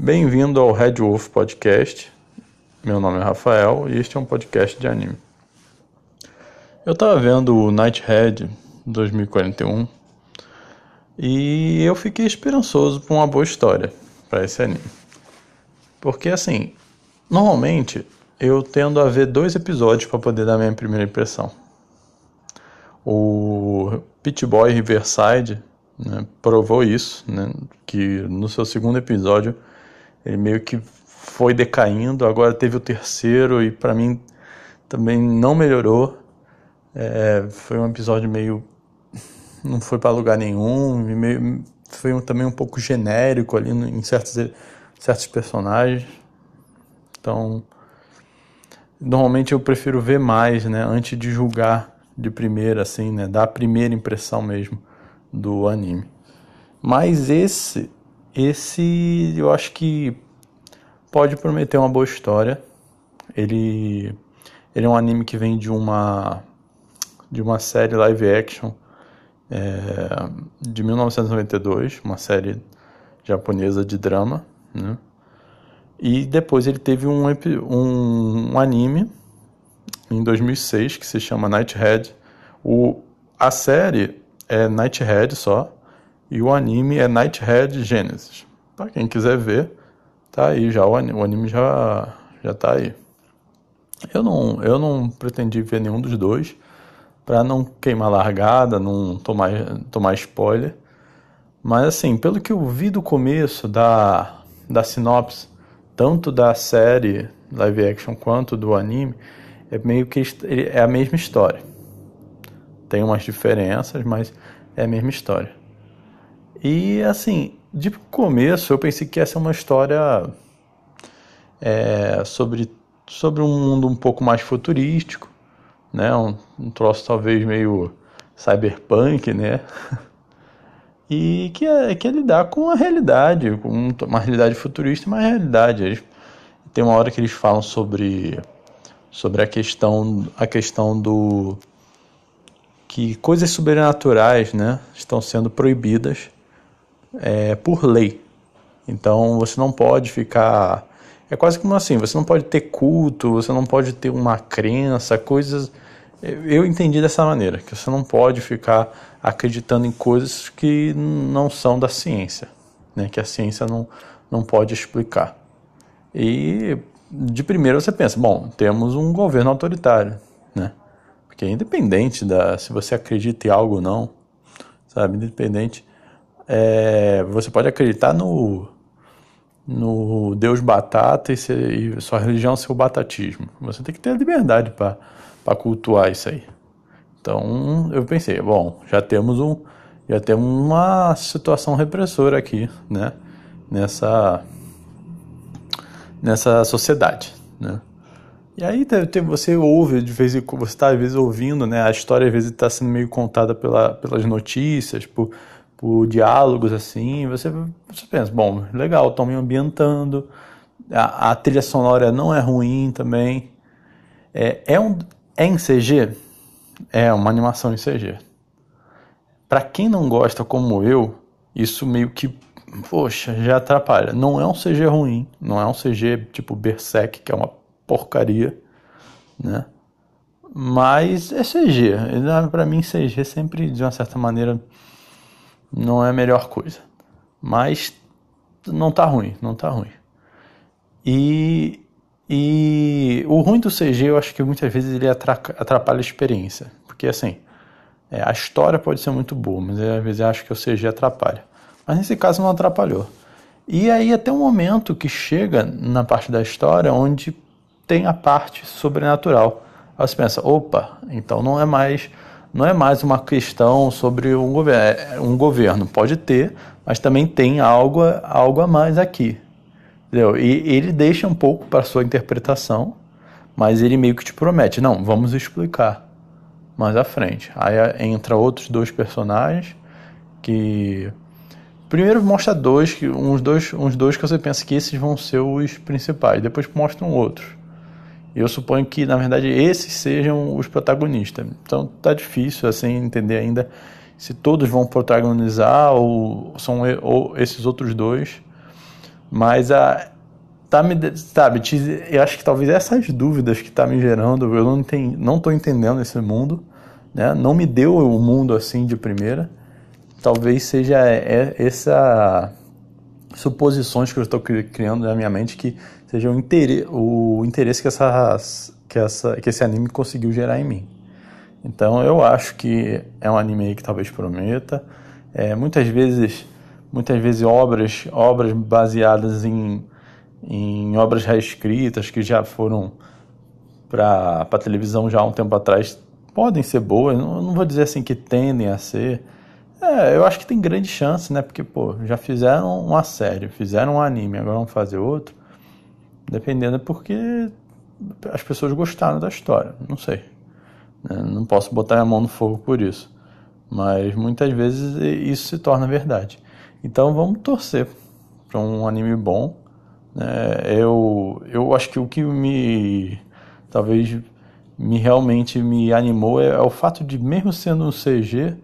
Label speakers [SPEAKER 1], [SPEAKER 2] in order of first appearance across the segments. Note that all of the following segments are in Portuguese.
[SPEAKER 1] Bem-vindo ao Red Wolf Podcast. Meu nome é Rafael e este é um podcast de anime. Eu estava vendo o Nighthead 2041 e eu fiquei esperançoso por uma boa história para esse anime. Porque assim, normalmente eu tendo a ver dois episódios para poder dar minha primeira impressão. O Pit Boy Riverside né, provou isso, né, que no seu segundo episódio ele meio que foi decaindo, agora teve o terceiro e para mim também não melhorou. É, foi um episódio meio. não foi para lugar nenhum, meio, foi um, também um pouco genérico ali em certos, certos personagens. Então, normalmente eu prefiro ver mais, né, antes de julgar de primeira, assim, né, dar a primeira impressão mesmo do anime. Mas esse esse eu acho que pode prometer uma boa história. Ele, ele é um anime que vem de uma de uma série live action é, de 1992, uma série japonesa de drama, né? E depois ele teve um, um, um anime em 2006 que se chama Nighthead. O, a série é Nighthead só, e o anime é Nighthead Genesis. Para quem quiser ver, tá aí já o anime, o anime já já tá aí. Eu não eu não pretendi ver nenhum dos dois para não queimar largada, não tomar tomar spoiler. Mas assim, pelo que eu vi do começo da da sinopse, tanto da série live action quanto do anime, é meio que é a mesma história. Tem umas diferenças, mas é a mesma história. E assim, de começo eu pensei que essa é uma história é, sobre, sobre um mundo um pouco mais futurístico, né? Um, um troço talvez meio cyberpunk, né? E que é, que é lidar com a realidade, com uma realidade futurista, uma realidade. Eles, tem uma hora que eles falam sobre, sobre a questão a questão do que coisas sobrenaturais, né, estão sendo proibidas é, por lei. Então você não pode ficar. É quase como assim: você não pode ter culto, você não pode ter uma crença, coisas. Eu entendi dessa maneira, que você não pode ficar acreditando em coisas que não são da ciência, né? que a ciência não, não pode explicar. E de primeiro você pensa, bom, temos um governo autoritário, né? Porque é independente da se você acredita em algo ou não, sabe, independente é, você pode acreditar no, no Deus batata e, e sua religião ser o batatismo. Você tem que ter a liberdade para cultuar isso aí. Então eu pensei, bom, já temos um, já temos uma situação repressora aqui, né? Nessa nessa sociedade, né? E aí você ouve de vez em quando, você está às vezes ouvindo, né? A história às vezes está sendo meio contada pela, pelas notícias, por por diálogos assim, você, você pensa, bom, legal, estão me ambientando, a, a, trilha sonora não é ruim também. É, é, um, é em CG? É uma animação em CG. Para quem não gosta como eu, isso meio que, poxa, já atrapalha. Não é um CG ruim, não é um CG tipo Berserk, que é uma porcaria, né? Mas é CG. Para mim, CG sempre, de uma certa maneira, não é a melhor coisa. Mas não tá ruim, não tá ruim. E, e o ruim do CG, eu acho que muitas vezes ele atrapalha a experiência. Porque assim, é, a história pode ser muito boa, mas às vezes eu acho que o CG atrapalha. Mas nesse caso não atrapalhou. E aí até um momento que chega na parte da história onde tem a parte sobrenatural. Aí você pensa, opa, então não é mais não é mais uma questão sobre um governo. É, um governo pode ter, mas também tem algo, algo a mais aqui. Entendeu? E ele deixa um pouco para sua interpretação, mas ele meio que te promete, não, vamos explicar mais à frente. Aí entra outros dois personagens que primeiro mostra dois, uns dois, uns dois que você pensa que esses vão ser os principais, depois mostram Eu suponho que, na verdade, esses sejam os protagonistas. Então tá difícil assim entender ainda se todos vão protagonizar ou são ou esses outros dois. Mas a tá me sabe, eu acho que talvez essas dúvidas que tá me gerando, eu não entendi, não tô entendendo esse mundo, né? Não me deu o mundo assim de primeira. Talvez seja essa suposições que eu estou criando na minha mente que seja o interesse, o interesse que, essa, que, essa, que esse anime conseguiu gerar em mim. Então eu acho que é um anime que talvez prometa. É, muitas vezes, muitas vezes obras, obras baseadas em, em obras reescritas que já foram para a televisão já há um tempo atrás podem ser boas. Não, não vou dizer assim que tendem a ser. É, eu acho que tem grande chance, né? Porque, pô, já fizeram uma série, fizeram um anime, agora vão fazer outro. Dependendo é porque as pessoas gostaram da história, não sei. Né? Não posso botar a mão no fogo por isso. Mas muitas vezes isso se torna verdade. Então vamos torcer para um anime bom. Né? Eu, eu acho que o que me talvez me realmente me animou é, é o fato de mesmo sendo um CG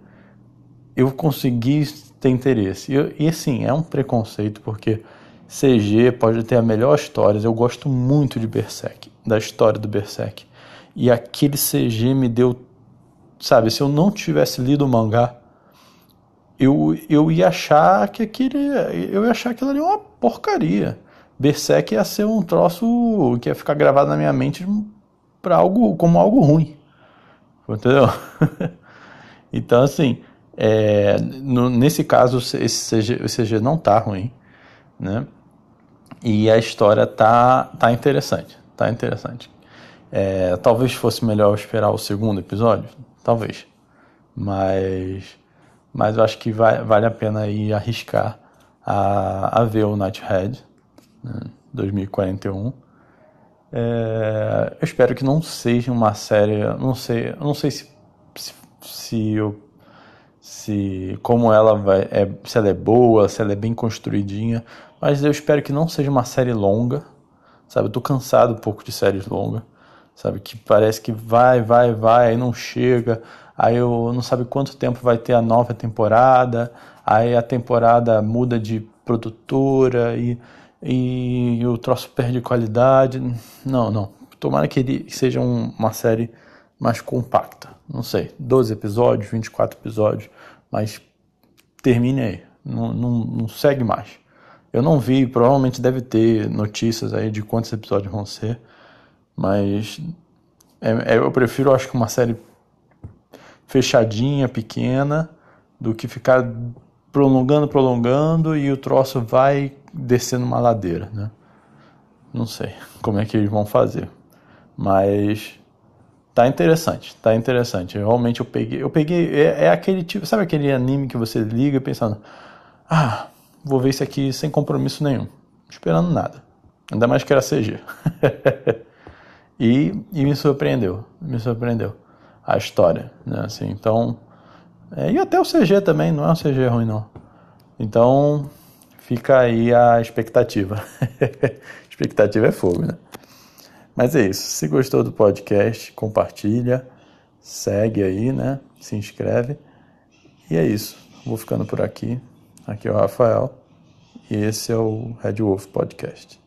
[SPEAKER 1] eu consegui ter interesse. E, e assim, é um preconceito porque CG pode ter a melhor história. Eu gosto muito de Berserk, da história do Berserk. E aquele CG me deu, sabe, se eu não tivesse lido o mangá, eu, eu ia achar que aquele, eu ia achar aquilo ali uma porcaria. Berserk ia ser um troço que ia ficar gravado na minha mente para algo como algo ruim. Entendeu? então assim, é, no, nesse caso esse CG, o CG não tá ruim, né? E a história tá tá interessante, tá interessante. É, talvez fosse melhor esperar o segundo episódio, talvez. Mas, mas eu acho que vai, vale a pena ir arriscar a, a ver o Nighthead, né, 2041. É, eu espero que não seja uma série, não sei, não sei se, se, se, eu, se como ela vai, é, se ela é boa, se ela é bem construidinha, mas eu espero que não seja uma série longa, sabe? Eu tô cansado um pouco de séries longas sabe? Que parece que vai, vai, vai, aí não chega, aí eu não sabe quanto tempo vai ter a nova temporada, aí a temporada muda de produtora e, e o troço perde qualidade. Não, não. Tomara que ele seja um, uma série mais compacta. Não sei, 12 episódios, 24 episódios, mas termine aí. Não, não, não segue mais. Eu não vi, provavelmente deve ter notícias aí de quantos episódios vão ser. Mas é, é, eu prefiro, acho que uma série fechadinha, pequena, do que ficar prolongando, prolongando e o troço vai descendo uma ladeira, né? Não sei como é que eles vão fazer, mas tá interessante, tá interessante. Realmente eu peguei, eu peguei é, é aquele tipo, sabe aquele anime que você liga pensando, ah, vou ver isso aqui sem compromisso nenhum, esperando nada. Ainda mais que era CG. E, e me surpreendeu, me surpreendeu a história, né? Assim, então, é, e até o CG também, não é um CG ruim não. Então, fica aí a expectativa. expectativa é fogo, né? Mas é isso. Se gostou do podcast, compartilha, segue aí, né? Se inscreve. E é isso. Vou ficando por aqui. Aqui é o Rafael. E esse é o Red Wolf Podcast.